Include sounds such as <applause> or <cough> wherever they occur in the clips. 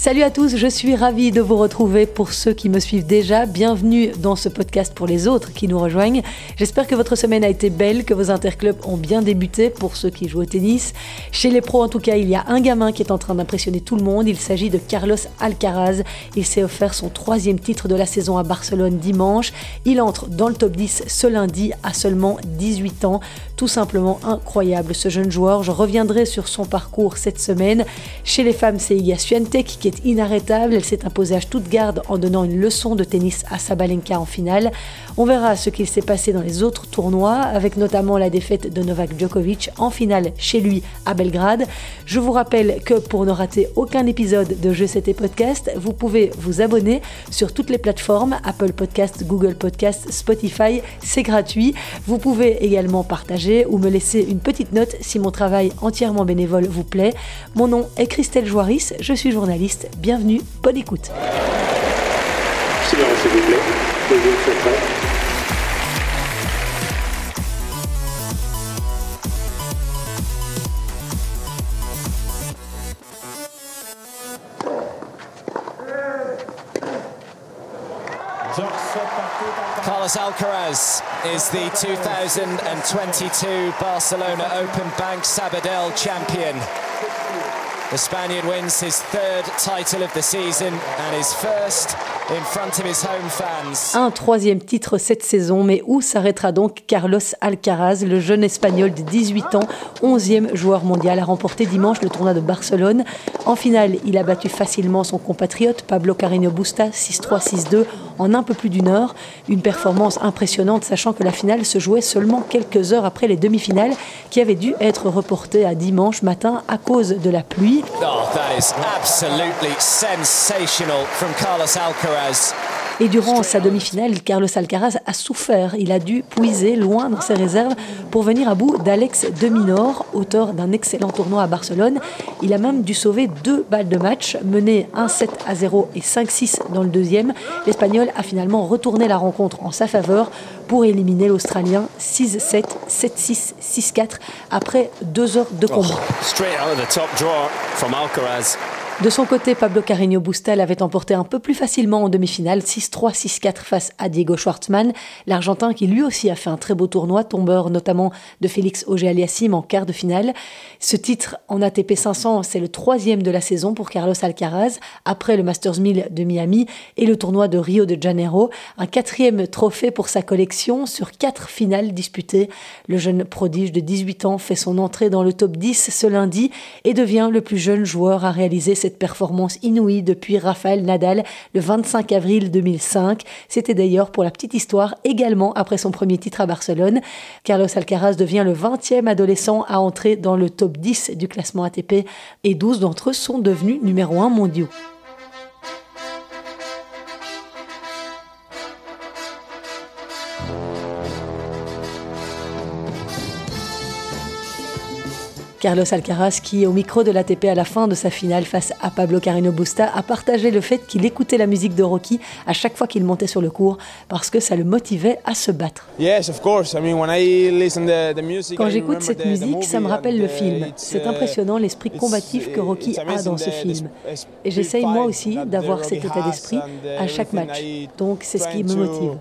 Salut à tous, je suis ravie de vous retrouver pour ceux qui me suivent déjà. Bienvenue dans ce podcast pour les autres qui nous rejoignent. J'espère que votre semaine a été belle, que vos interclubs ont bien débuté pour ceux qui jouent au tennis. Chez les pros, en tout cas, il y a un gamin qui est en train d'impressionner tout le monde. Il s'agit de Carlos Alcaraz. Il s'est offert son troisième titre de la saison à Barcelone dimanche. Il entre dans le top 10 ce lundi à seulement 18 ans. Tout simplement incroyable ce jeune joueur. Je reviendrai sur son parcours cette semaine. Chez les femmes, c'est Iga Swiatek qui est inarrêtable. Elle s'est imposée à Stuttgart en donnant une leçon de tennis à Sabalenka en finale. On verra ce qu'il s'est passé dans les autres tournois, avec notamment la défaite de Novak Djokovic en finale chez lui à Belgrade. Je vous rappelle que pour ne rater aucun épisode de Jeux CT Podcast, vous pouvez vous abonner sur toutes les plateformes Apple Podcast, Google Podcast, Spotify. C'est gratuit. Vous pouvez également partager ou me laisser une petite note si mon travail entièrement bénévole vous plaît. Mon nom est Christelle Joaris, je suis journaliste Bienvenue, bonne écoute. Carlos Alcaraz is the 2022 Barcelona Open Bank Sabadell champion. The Spaniard wins his third title of the season and his first Un troisième titre cette saison, mais où s'arrêtera donc Carlos Alcaraz, le jeune espagnol de 18 ans, 11e joueur mondial, a remporté dimanche le tournoi de Barcelone. En finale, il a battu facilement son compatriote Pablo Carreño Busta 6-3, 6-2 en un peu plus d'une heure. Une performance impressionnante, sachant que la finale se jouait seulement quelques heures après les demi-finales qui avaient dû être reportées à dimanche matin à cause de la pluie. Oh, that is absolutely sensational from Carlos Alcaraz. Et durant sa demi-finale, Carlos Alcaraz a souffert. Il a dû puiser loin dans ses réserves pour venir à bout d'Alex de Minaur, auteur d'un excellent tournoi à Barcelone. Il a même dû sauver deux balles de match, mené 1-7 à 0 et 5-6 dans le deuxième. L'Espagnol a finalement retourné la rencontre en sa faveur pour éliminer l'Australien 6-7, 7-6, 6-4 après deux heures de combat. Oh, De son côté, Pablo Carreño Busta l'avait emporté un peu plus facilement en demi-finale, 6-3, 6-4 face à Diego Schwartzmann, l'Argentin qui lui aussi a fait un très beau tournoi, tombeur notamment de Félix Auger-Aliassime en quart de finale. Ce titre en ATP 500, c'est le troisième de la saison pour Carlos Alcaraz, après le Masters 1000 de Miami et le tournoi de Rio de Janeiro. Un quatrième trophée pour sa collection sur quatre finales disputées. Le jeune prodige de 18 ans fait son entrée dans le top 10 ce lundi et devient le plus jeune joueur à réaliser cette cette performance inouïe depuis Rafael Nadal le 25 avril 2005. C'était d'ailleurs pour la petite histoire également après son premier titre à Barcelone. Carlos Alcaraz devient le 20e adolescent à entrer dans le top 10 du classement ATP et 12 d'entre eux sont devenus numéro 1 mondiaux. Carlos Alcaraz, qui, au micro de l'ATP à la fin de sa finale face à Pablo Carino Busta, a partagé le fait qu'il écoutait la musique de Rocky à chaque fois qu'il montait sur le court parce que ça le motivait à se battre. Quand j'écoute cette musique, ça me rappelle le film. C'est impressionnant l'esprit combatif que Rocky a dans ce film. Et j'essaye moi aussi d'avoir cet état d'esprit à chaque match. Donc c'est ce qui me motive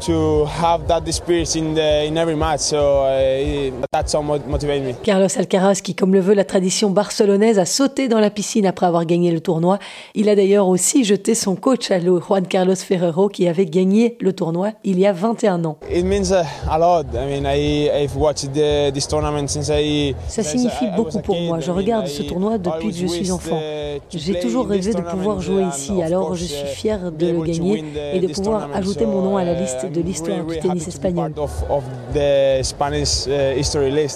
to have that experience in, the, in every match. So uh, that's what motivates me. Carlos Alcaraz, qui, comme le veut la tradition barcelonaise, a sauté dans la piscine après avoir gagné le tournoi. Il a d'ailleurs aussi jeté son coach à l'eau, Juan Carlos Ferrero, qui avait gagné le tournoi il y a 21 ans. It means a lot. I mean, I, I've watched the, this tournament since I. Ça signifie beaucoup pour moi. Je regarde ce tournoi depuis que je suis enfant. J'ai toujours rêvé de pouvoir jouer ici, alors je suis fier de le gagner et de pouvoir ajouter mon nom à la liste de l'histoire du tennis espagnol.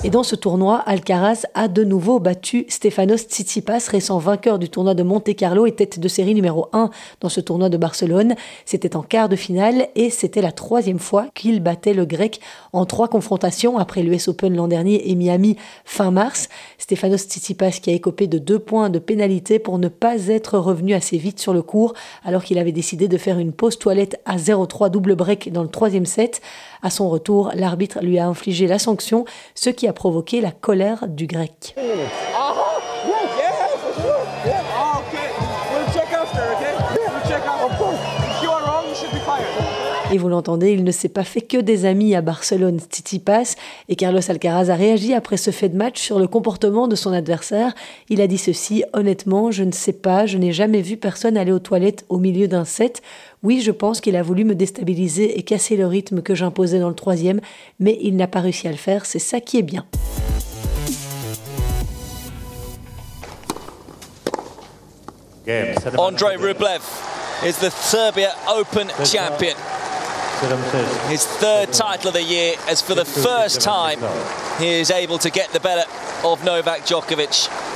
Et dans ce tournoi, Alcaraz a de nouveau battu Stefanos Tsitsipas, récent vainqueur du tournoi de Monte Carlo et tête de série numéro 1 dans ce tournoi de Barcelone. C'était en quart de finale et c'était la troisième fois qu'il battait le grec en trois confrontations après l'US Open l'an dernier et Miami fin mars. Stefanos Tsitsipas qui a écopé de deux points de pénalité pour ne pas être revenu assez vite sur le court alors qu'il avait décidé de faire une pause toilette à 0-3 double break dans troisième set. À son retour, l'arbitre lui a infligé la sanction, ce qui a provoqué la colère du grec. Et vous l'entendez, il ne s'est pas fait que des amis à Barcelone, Tsitsipas, et Carlos Alcaraz a réagi après ce fait de match sur le comportement de son adversaire. Il a dit ceci, honnêtement, je ne sais pas, je n'ai jamais vu personne aller aux toilettes au milieu d'un set. Oui, je pense qu'il a voulu me déstabiliser et casser le rythme que j'imposais dans le troisième, mais il n'a pas réussi à le faire, c'est ça qui est bien. Andrei Rublev is the Serbia Open champion. His third title of the year, as for the first time, he is able to get the better of Novak Djokovic.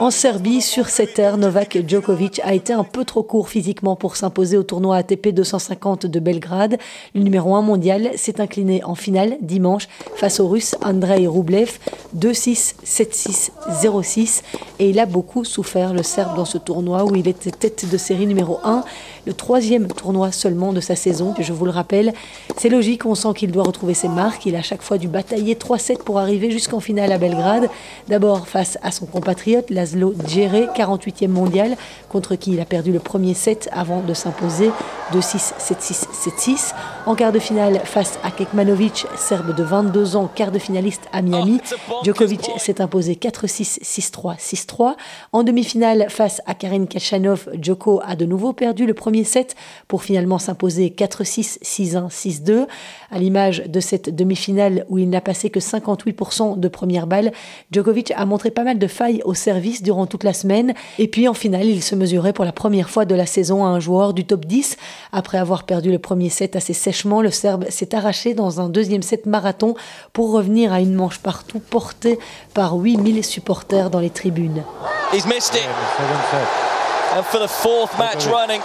En Serbie, sur cette terre, Novak Djokovic a été un peu trop court physiquement pour s'imposer au tournoi ATP 250 de Belgrade. Le numéro 1 mondial s'est incliné en finale dimanche face au russe Andrei Rublev 2-6, 7-6, 0-6 et il a beaucoup souffert le Serbe dans ce tournoi où il était tête de série numéro 1 le troisième tournoi seulement de sa saison. Je vous le rappelle, c'est logique, on sent qu'il doit retrouver ses marques. Il a chaque fois dû batailler 3-7 pour arriver jusqu'en finale à Belgrade. D'abord face à son compatriote Laszlo Djere, 48e mondial, contre qui il a perdu le premier set avant de s'imposer 2-6, 7-6, 7-6. En quart de finale face à Kekmanovic, serbe de 22 ans, quart de finaliste à Miami. Djokovic s'est imposé 4-6, 6-3, 6-3. En demi-finale face à Karin Kachanov, Djoko a de nouveau perdu le premier set pour finalement s'imposer 4-6, 6-1, 6-2. À l'image de cette demi-finale où il n'a passé que 58% de première balle, Djokovic a montré pas mal de failles au service durant toute la semaine. Et puis en finale, il se mesurait pour la première fois de la saison à un joueur du top 10. Après avoir perdu le premier set assez sèchement, le Serbe s'est arraché dans un deuxième set marathon pour revenir à une manche partout portée par 8000 supporters dans les tribunes. He's missed it. And for the fourth match running,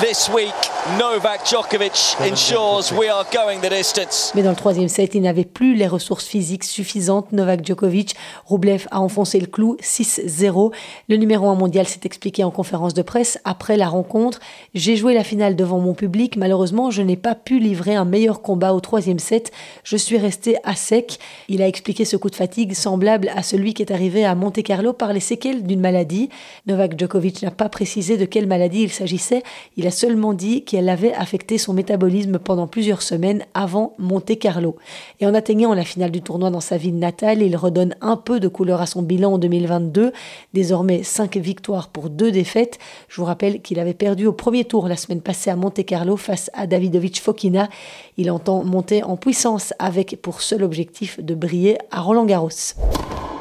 This week, Novak Djokovic ensures we are going the distance. Mais dans le troisième set, il n'avait plus les ressources physiques suffisantes. Novak Djokovic, Rublev a enfoncé le clou 6-0. Le numéro 1 mondial s'est expliqué en conférence de presse après la rencontre. J'ai joué la finale devant mon public. Malheureusement, je n'ai pas pu livrer un meilleur combat au troisième set. Je suis resté à sec. Il a expliqué ce coup de fatigue semblable à celui qui est arrivé à Monte Carlo par les séquelles d'une maladie. Novak Djokovic n'a pas précisé de quelle maladie il s'agissait il a seulement dit qu'elle avait affecté son métabolisme pendant plusieurs semaines avant Monte Carlo. Et en atteignant la finale du tournoi dans sa ville natale, il redonne un peu de couleur à son bilan en 2022. Désormais 5 victoires pour 2 défaites. Je vous rappelle qu'il avait perdu au premier tour la semaine passée à Monte Carlo face à Davidovic Fokina. Il entend monter en puissance avec pour seul objectif de briller à Roland Garros.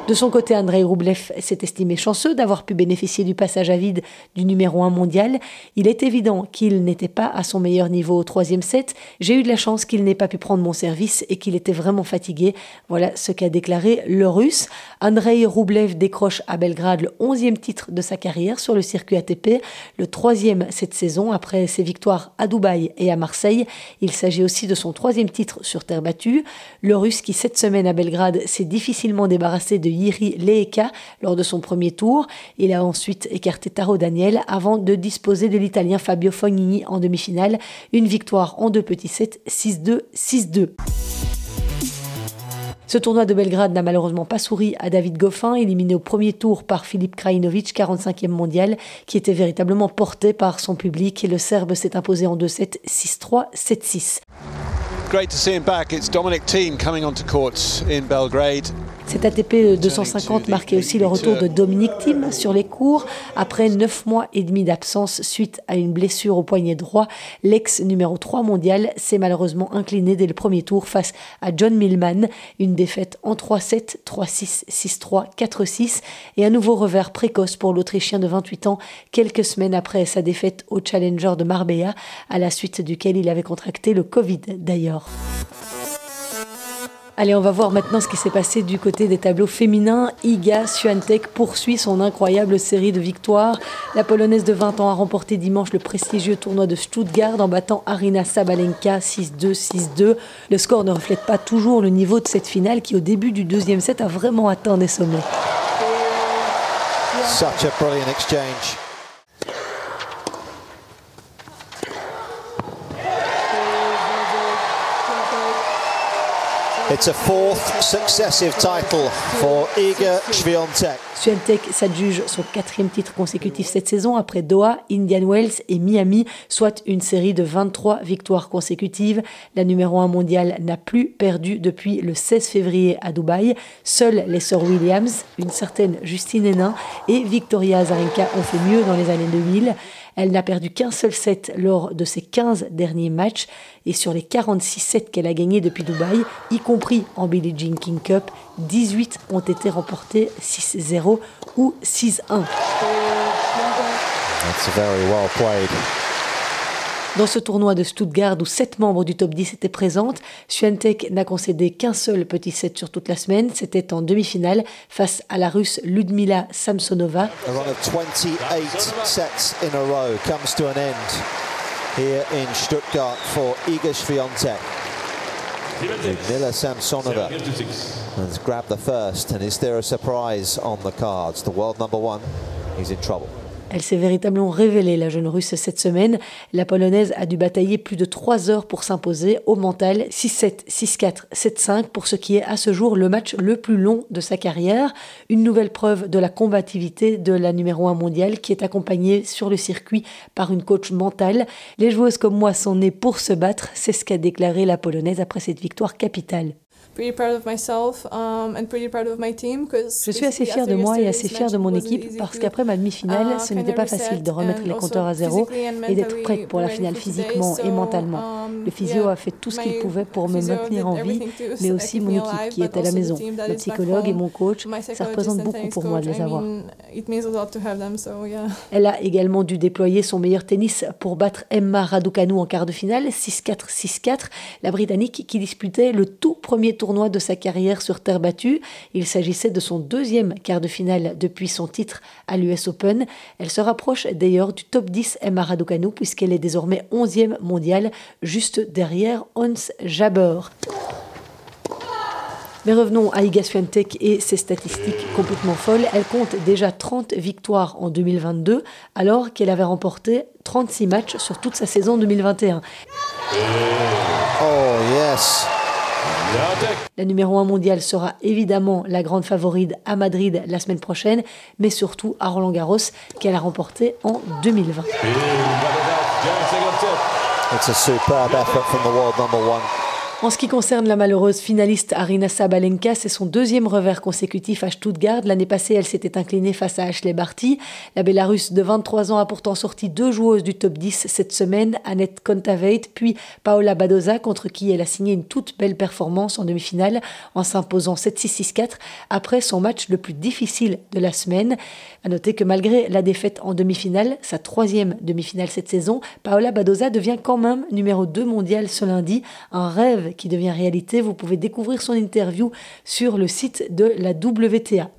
De son côté, Andrei Roublev s'est estimé chanceux d'avoir pu bénéficier du passage à vide du numéro 1 mondial. Il est évident qu'il n'était pas à son meilleur niveau au troisième set. J'ai eu de la chance qu'il n'ait pas pu prendre mon service et qu'il était vraiment fatigué. Voilà ce qu'a déclaré le russe. Andrei Roublev décroche à Belgrade le 11e titre de sa carrière sur le circuit ATP, le troisième cette saison après ses victoires à Dubaï et à Marseille. Il s'agit aussi de son troisième titre sur terre battue. Le russe qui cette semaine à Belgrade s'est difficilement débarrassé de Yiri Leeka lors de son premier tour. Il a ensuite écarté Taro Daniel avant de disposer de l'Italien Fabio Fognini en demi-finale. Une victoire en deux petits sets, 6-2, 6-2. Ce tournoi de Belgrade n'a malheureusement pas souri à David Goffin, éliminé au premier tour par Filip Krajinovic, 45e mondial, qui était véritablement porté par son public et le Serbe s'est imposé en 2-7, 6-3, 7-6. Great to see him back. It's Dominic Thiem coming onto court in Belgrade. Cet ATP 250 marquait aussi le retour de Dominique Thiem sur les cours. Après neuf mois et demi d'absence suite à une blessure au poignet droit, l'ex numéro 3 mondial s'est malheureusement incliné dès le premier tour face à John Millman. Une défaite en 3-7, 3-6, 6-3, 4-6 et un nouveau revers précoce pour l'Autrichien de 28 ans quelques semaines après sa défaite au Challenger de Marbella, à la suite duquel il avait contracté le Covid d'ailleurs. Allez, on va voir maintenant ce qui s'est passé du côté des tableaux féminins. Iga Swiatek poursuit son incroyable série de victoires. La Polonaise de 20 ans a remporté dimanche le prestigieux tournoi de Stuttgart en battant Arina Sabalenka 6-2, 6-2. Le score ne reflète pas toujours le niveau de cette finale qui, au début du deuxième set, a vraiment atteint des sommets. Such a brilliant exchange. It's a fourth successive title for Iga Swiatek. Swiatek s'adjuge son quatrième titre consécutif cette saison après Doha, Indian Wells et Miami, soit une série de 23 victoires consécutives. La numéro 1 mondiale n'a plus perdu depuis le 16 février à Dubaï. Seules les sœurs Williams, une certaine Justine Hénin et Victoria Azarenka ont fait mieux dans les années 2000. Elle n'a perdu qu'un seul set lors de ses 15 derniers matchs et sur les 46 sets qu'elle a gagnés depuis Dubaï, y compris en Billie Jean King Cup, 18 ont été remportés 6-0 ou 6-1. That's very well played. Dans ce tournoi de Stuttgart où sept membres du top 10 étaient présentes, Swiatek n'a concédé qu'un seul petit set sur toute la semaine. C'était en demi-finale face à la Russe Ludmila Samsonova. A run of 28 sets in a row comes to an end here in Stuttgart for Iga Swiatek. Ludmila Samsonova has grabbed the first, and is there a surprise on the cards? The world number one is in trouble. Elle s'est véritablement révélée, la jeune russe, cette semaine. La polonaise a dû batailler plus de 3 heures pour s'imposer au mental 6-7, 6-4, 7-5 pour ce qui est à ce jour le match le plus long de sa carrière. Une nouvelle preuve de la combativité de la numéro 1 mondiale qui est accompagnée sur le circuit par une coach mentale. Les joueuses comme moi sont nées pour se battre, c'est ce qu'a déclaré la polonaise après cette victoire capitale. Je suis assez fière de moi et assez fière de mon équipe parce qu'après ma demi-finale, uh, ce n'était pas facile de remettre les compteurs à zéro et d'être prête pour la finale physiquement et mentalement. Um, le physio a fait tout ce qu'il pouvait pour me maintenir en vie, mais aussi mon équipe qui est à la maison. Le psychologue et mon coach, ça représente beaucoup pour moi de les avoir. Elle a également dû déployer son meilleur tennis pour battre Emma Raducanu en quart de finale, 6-4, 6-4, la Britannique qui disputait le tout premier tour tournoi de sa carrière sur terre battue. Il s'agissait de son deuxième quart de finale depuis son titre à l'US Open. Elle se rapproche d'ailleurs du top 10 Emma Raducanu puisqu'elle est désormais 11e mondiale, juste derrière Hans Jabeur. Mais revenons à Iga Swiatek et ses statistiques complètement folles. Elle compte déjà 30 victoires en 2022 alors qu'elle avait remporté 36 matchs sur toute sa saison 2021. Oh yes. La numéro 1 mondiale sera évidemment la grande favorite à Madrid la semaine prochaine, mais surtout à Roland Garros qu'elle a remporté en 2020. It's a superb effort from the world number one. En ce qui concerne la malheureuse finaliste Arina Sabalenka, c'est son deuxième revers consécutif à Stuttgart. L'année passée, elle s'était inclinée face à Ashley Barty. La Bélarusse de 23 ans a pourtant sorti deux joueuses du top 10 cette semaine, Annette Kontaveit puis Paola Badoza, contre qui elle a signé une toute belle performance en demi-finale en s'imposant 7-6-6-4 après son match le plus difficile de la semaine. À noter que malgré la défaite en demi-finale, sa troisième demi-finale cette saison, Paola Badoza devient quand même numéro 2 mondial ce lundi. Un rêve qui devient réalité. Vous pouvez découvrir son interview sur le site de la WTA.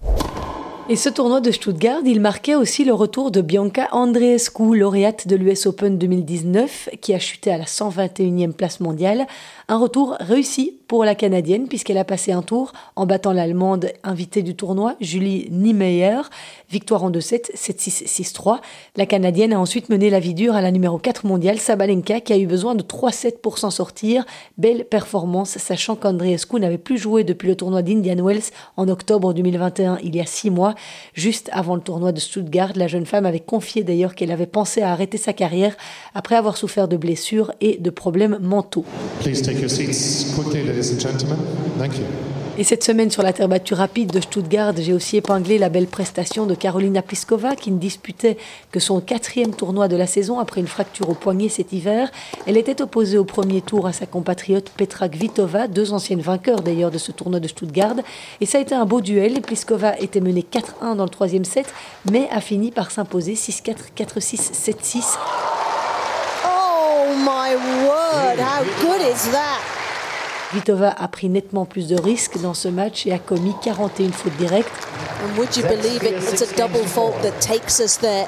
Et ce tournoi de Stuttgart, il marquait aussi le retour de Bianca Andreescu, lauréate de l'US Open 2019, qui a chuté à la 121e place mondiale. Un retour réussi pour la Canadienne, puisqu'elle a passé un tour en battant l'Allemande invitée du tournoi, Julie Niemeyer. Victoire en 2-7, 7-6, 6-3. La Canadienne a ensuite mené la vie dure à la numéro 4 mondiale, Sabalenka, qui a eu besoin de 3-7 pour s'en sortir. Belle performance, sachant qu'Andreescu n'avait plus joué depuis le tournoi d'Indian Wells en octobre 2021, il y a 6 mois. Juste avant le tournoi de Stuttgart, la jeune femme avait confié d'ailleurs qu'elle avait pensé à arrêter sa carrière après avoir souffert de blessures et de problèmes mentaux. Et cette semaine sur la terre battue rapide de Stuttgart, j'ai aussi épinglé la belle prestation de Carolina Pliskova qui ne disputait que son quatrième tournoi de la saison après une fracture au poignet cet hiver. Elle était opposée au premier tour à sa compatriote Petra Kvitova, deux anciennes vainqueurs d'ailleurs de ce tournoi de Stuttgart. Et ça a été un beau duel. Pliskova était menée 4-1 dans le troisième set, mais a fini par s'imposer 6-4, 4-6, 7-6. Oh my word, how good is that? Vitova a pris nettement plus de risques dans ce match et a commis 41 fautes directes.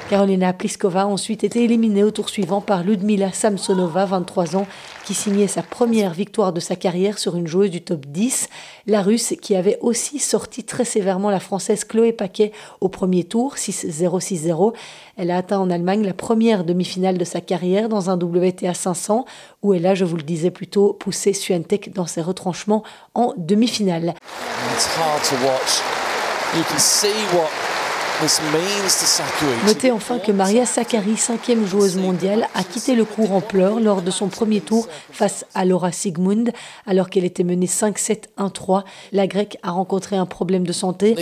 Carolina Pliskova a ensuite été éliminée au tour suivant par Ludmila Samsonova, 23 ans, qui signait sa première victoire de sa carrière sur une joueuse du top 10. La Russe qui avait aussi sorti très sévèrement la Française Chloé Paquet au premier tour, 6-0-6-0. Elle a atteint en Allemagne la première demi-finale de sa carrière dans un WTA 500, où elle a, je vous le disais plus tôt, poussé Swiatek dans ses retranchements en demi-finale. Notez enfin que Maria Sakkari, cinquième joueuse mondiale, a quitté le cours en pleurs lors de son premier tour face à Laura Sigmund, alors qu'elle était menée 5-7-1-3. La Grecque a rencontré un problème de santé.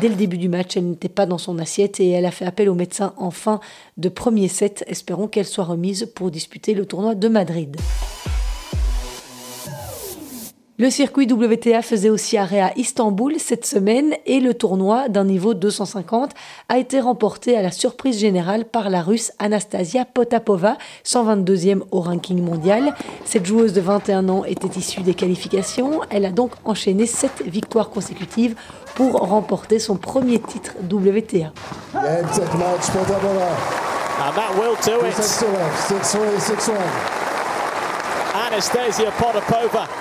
Dès le début du match, elle n'était pas dans son assiette et elle a fait appel au médecin en fin de premier set. Espérons qu'elle soit remise pour disputer le tournoi de Madrid. Le circuit WTA faisait aussi arrêt à Istanbul cette semaine et le tournoi d'un niveau 250 a été remporté à la surprise générale par la russe Anastasia Potapova, 122e au ranking mondial. Cette joueuse de 21 ans était issue des qualifications. Elle a donc enchaîné 7 victoires consécutives pour remporter son premier titre WTA.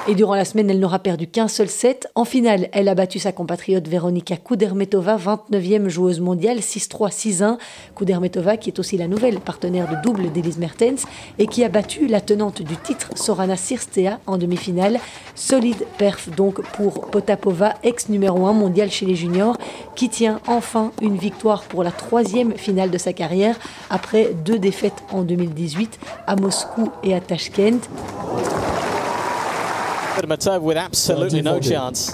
Et durant la semaine, elle n'aura perdu qu'un seul set. En finale, elle a battu sa compatriote Veronika Kudermetova, 29e joueuse mondiale, 6-3, 6-1. Kudermetova, qui est aussi la nouvelle partenaire de double d'Elise Mertens et qui a battu la tenante du titre, Sorana Sirstea, en demi-finale. Solide perf donc pour Potapova, ex numéro 1 mondial chez les juniors, qui tient enfin une victoire pour la troisième finale de sa carrière après deux défaites en 2018 à Moscou et à Tashkent.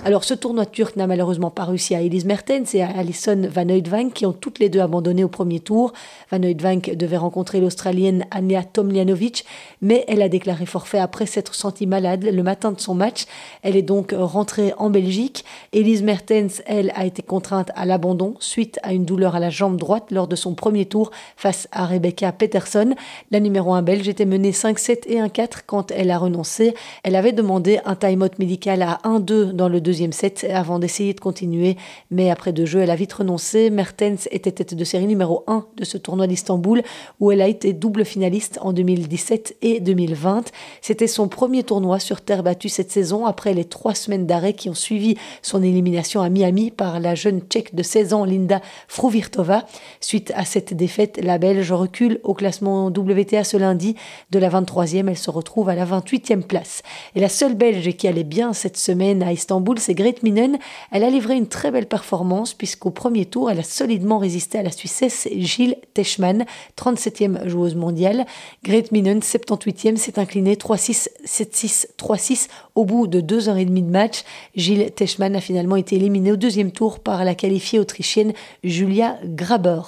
Alors ce tournoi turc n'a malheureusement pas réussi à Elise Mertens et à Alison Van Oudvank qui ont toutes les deux abandonné au premier tour. Van Oudvank devait rencontrer l'Australienne Anja Tomljanovic, mais elle a déclaré forfait après s'être sentie malade le matin de son match. Elle est donc rentrée en Belgique. Elise Mertens, elle, a été contrainte à l'abandon suite à une douleur à la jambe droite lors de son premier tour face à Rebecca Peterson. La numéro 1 belge était menée 5-7 et 1-4 quand elle a renoncé. Elle avait demandé un time-out médical à 1-2 dans le deuxième set avant d'essayer de continuer, mais après deux jeux, elle a vite renoncé. Mertens était tête de série numéro 1 de ce tournoi d'Istanbul où elle a été double finaliste en 2017 et 2020. C'était son premier tournoi sur terre battue cette saison après les trois semaines d'arrêt qui ont suivi son élimination à Miami par la jeune tchèque de 16 ans Linda Fruvirtova. Suite à cette défaite, la Belge recule au classement WTA ce lundi. De la 23e, elle se retrouve à la 28e place. Et la seule Belge qui allait bien cette semaine à Istanbul, c'est Grete Minen. Elle a livré une très belle performance puisqu'au premier tour, elle a solidement résisté à la Suissesse Gilles Teschmann, 37e joueuse mondiale. Grete Minen, 78e, s'est inclinée 3-6, 7-6, 3-6 au bout de deux heures et demie de match. Gilles Teschmann a finalement été éliminé au deuxième tour par la qualifiée autrichienne Julia Graber.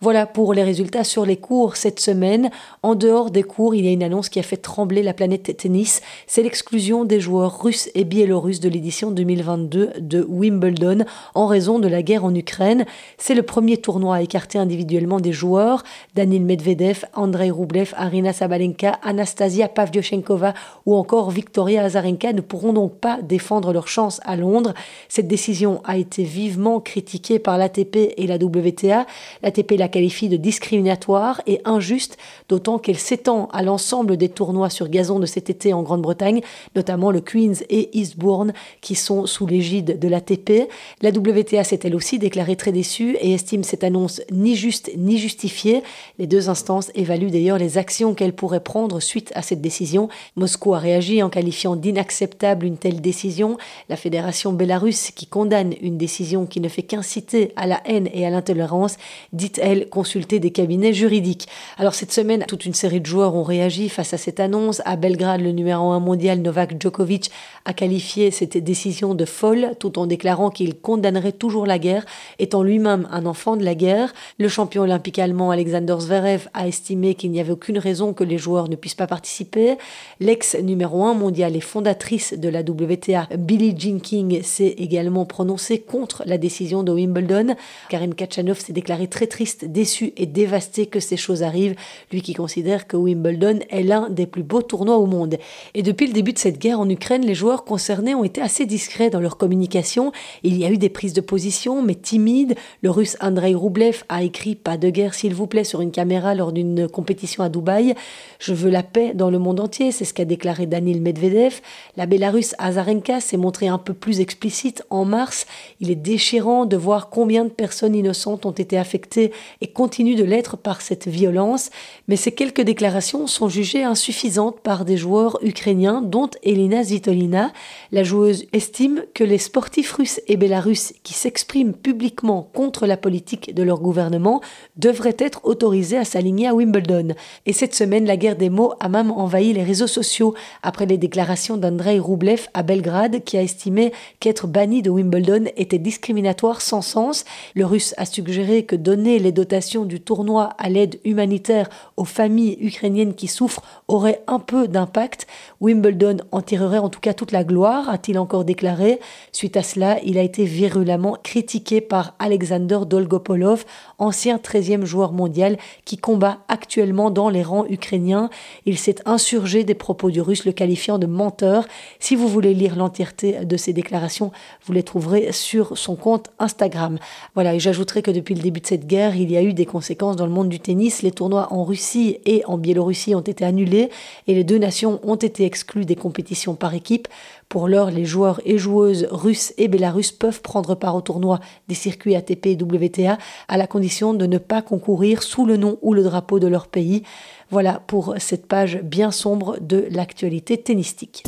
Voilà pour les résultats sur les cours cette semaine. En dehors des cours, il y a une annonce qui a fait trembler la planète tennis. C'est l'exclusion des joueurs russes et biélorusses de l'édition 2022 de Wimbledon en raison de la guerre en Ukraine. C'est le premier tournoi à écarter individuellement des joueurs. Daniel Medvedev, Andrei Rublev, Arina Sabalenka, Anastasia Pavlyuchenkova ou encore Victoria Azarenka ne pourront donc pas défendre leur chance à Londres. Cette décision a été vivement critiquée par l'ATP et la WTA. L'ATP la qualifie de discriminatoire et injuste, d'autant qu'elle s'étend à l'ensemble des tournois sur gazon de cet été en Grande-Bretagne, notamment le Queen's et Eastbourne, qui sont sous l'égide de l'ATP. La WTA s'est elle aussi déclarée très déçue et estime cette annonce ni juste ni justifiée. Les deux instances évaluent d'ailleurs les actions qu'elles pourraient prendre suite à cette décision. Moscou a réagi en qualifiant d'inacceptable une telle décision. La fédération bélarusse, qui condamne une décision qui ne fait qu'inciter à la haine et à l'intolérance, dit elle consulter des cabinets juridiques. Alors cette semaine, toute une série de joueurs ont réagi face à cette annonce. À Belgrade, le numéro 1 mondial Novak Djokovic a qualifié cette décision de folle tout en déclarant qu'il condamnerait toujours la guerre, étant lui-même un enfant de la guerre. Le champion olympique allemand Alexander Zverev a estimé qu'il n'y avait aucune raison que les joueurs ne puissent pas participer. L'ex numéro 1 mondial et fondatrice de la WTA, Billie Jean King, s'est également prononcée contre la décision de Wimbledon. Karen Kachanov s'est déclarée très triste déçu et dévasté que ces choses arrivent, lui qui considère que Wimbledon est l'un des plus beaux tournois au monde. Et depuis le début de cette guerre en Ukraine, les joueurs concernés ont été assez discrets dans leur communication. Il y a eu des prises de position, mais timides. Le russe Andrei Roublev a écrit Pas de guerre, s'il vous plaît, sur une caméra lors d'une compétition à Dubaï. Je veux la paix dans le monde entier, c'est ce qu'a déclaré Danil Medvedev. La Bélarusse Azarenka s'est montrée un peu plus explicite en mars. Il est déchirant de voir combien de personnes innocentes ont été affectées et continuent de l'être par cette violence. Mais ces quelques déclarations sont jugées insuffisantes par des joueurs ukrainiens, dont Elina Zitolina. La joueuse estime que les sportifs russes et bélarusses qui s'expriment publiquement contre la politique de leur gouvernement devraient être autorisés à s'aligner à Wimbledon. Et cette semaine, la guerre des mots a même envahi les réseaux sociaux après les déclarations d'Andrei Roublev à Belgrade qui a estimé qu'être banni de Wimbledon était discriminatoire sans sens. Le russe a suggéré que donner les dotations du tournoi à l'aide humanitaire aux familles ukrainiennes qui souffrent aurait un peu d'impact. Wimbledon en tirerait en tout cas toute la gloire, a-t-il encore déclaré. Suite à cela, il a été virulemment critiqué par Alexander Dolgopolov, ancien 13e joueur mondial qui combat actuellement dans les rangs ukrainiens. Il s'est insurgé des propos du russe, le qualifiant de menteur. Si vous voulez lire l'entièreté de ses déclarations, vous les trouverez sur son compte Instagram. Voilà, et j'ajouterai que depuis le début de cette guerre, il y a eu des conséquences dans le monde du tennis. Les tournois en Russie et en Biélorussie ont été annulés et les deux nations ont été exclues des compétitions par équipe. Pour l'heure, les joueurs et joueuses russes et bélarusses peuvent prendre part au tournoi des circuits ATP et WTA à la condition de ne pas concourir sous le nom ou le drapeau de leur pays. Voilà pour cette page bien sombre de l'actualité tennistique.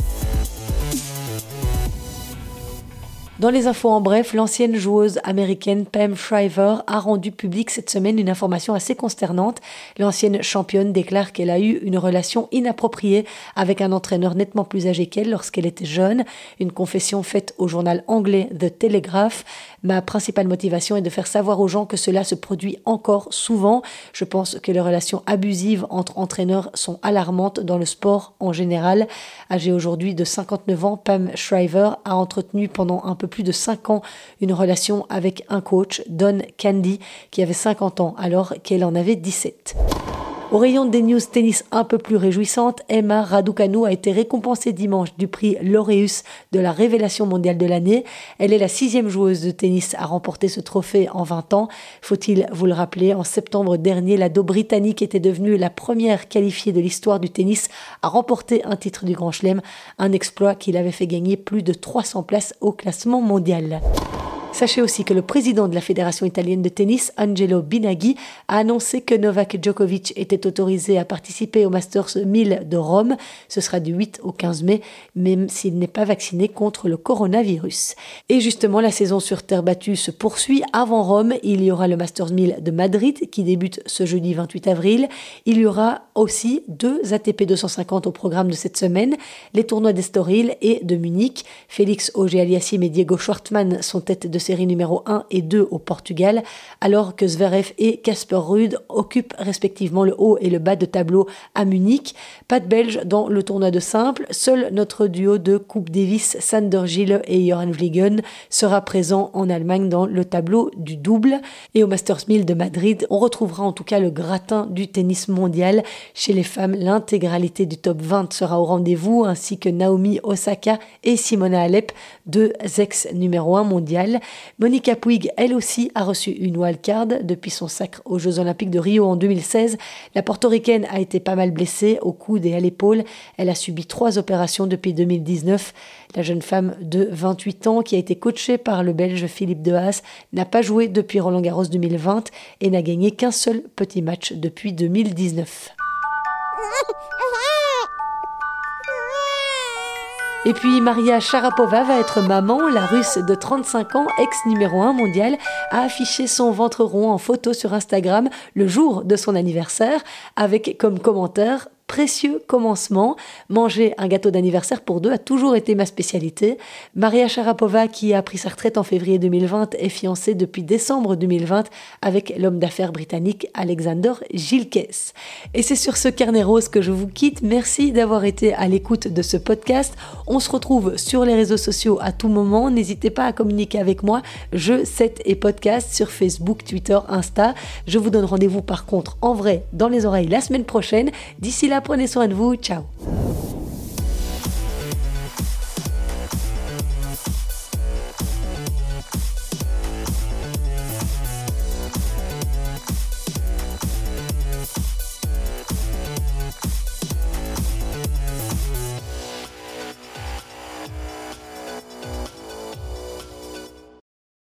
Dans les infos en bref, l'ancienne joueuse américaine Pam Shriver a rendu public cette semaine une information assez consternante. L'ancienne championne déclare qu'elle a eu une relation inappropriée avec un entraîneur nettement plus âgé qu'elle lorsqu'elle était jeune. Une confession faite au journal anglais The Telegraph. Ma principale motivation est de faire savoir aux gens que cela se produit encore souvent. Je pense que les relations abusives entre entraîneurs sont alarmantes dans le sport en général. Âgée aujourd'hui de 59 ans, Pam Shriver a entretenu pendant un peu plus de 5 ans une relation avec un coach, Don Candy, qui avait 50 ans alors qu'elle en avait 17. Au rayon des news tennis un peu plus réjouissantes, Emma Raducanu a été récompensée dimanche du prix Laureus de la révélation mondiale de l'année. Elle est la sixième joueuse de tennis à remporter ce trophée en 20 ans. Faut-il vous le rappeler, en septembre dernier, la Do britannique était devenue la première qualifiée de l'histoire du tennis à remporter un titre du Grand Chelem, un exploit qui l'avait fait gagner plus de 300 places au classement mondial. Sachez aussi que le président de la Fédération italienne de tennis, Angelo Binaghi, a annoncé que Novak Djokovic était autorisé à participer au Masters 1000 de Rome. Ce sera du 8 au 15 mai, même s'il n'est pas vacciné contre le coronavirus. Et justement, la saison sur terre battue se poursuit. Avant Rome, il y aura le Masters 1000 de Madrid qui débute ce jeudi 28 avril. Il y aura aussi deux ATP 250 au programme de cette semaine, les tournois d'Estoril et de Munich. Félix Auger-Aliassime et Diego Schwartzmann sont tête de série numéro 1 et 2 au Portugal, alors que Zverev et Casper Ruud occupent respectivement le haut et le bas de tableau à Munich. Pas de Belge dans le tournoi de simple, seul notre duo de Coupe Davis, Sander Gilles et Joran Vliegen, sera présent en Allemagne dans le tableau du double. Et au Masters 1000 de Madrid, on retrouvera en tout cas le gratin du tennis mondial. Chez les femmes, l'intégralité du top 20 sera au rendez-vous, ainsi que Naomi Osaka et Simona Alep, deux ex numéro 1 mondial. Monica Puig, elle aussi, a reçu une wildcard depuis son sacre aux Jeux Olympiques de Rio en 2016. La portoricaine a été pas mal blessée au coude et à l'épaule. Elle a subi trois opérations depuis 2019. La jeune femme de 28 ans, qui a été coachée par le Belge Philippe Dehaas, n'a pas joué depuis Roland Garros 2020 et n'a gagné qu'un seul petit match depuis 2019. <laughs> Et puis Maria Sharapova va être maman. La russe de 35 ans, ex numéro 1 mondial, a affiché son ventre rond en photo sur Instagram le jour de son anniversaire avec comme commentaire précieux commencement. Manger un gâteau d'anniversaire pour deux a toujours été ma spécialité. Maria Sharapova, qui a pris sa retraite en février 2020, est fiancée depuis décembre 2020 avec l'homme d'affaires britannique Alexander Gilkes. Et c'est sur ce carnet rose que je vous quitte. Merci d'avoir été à l'écoute de ce podcast. On se retrouve sur les réseaux sociaux à tout moment. N'hésitez pas à communiquer avec moi. Je, 7 et podcast sur Facebook, Twitter, Insta. Je vous donne rendez-vous par contre en vrai dans les oreilles la semaine prochaine. D'ici là, Prenez soin de vous. Ciao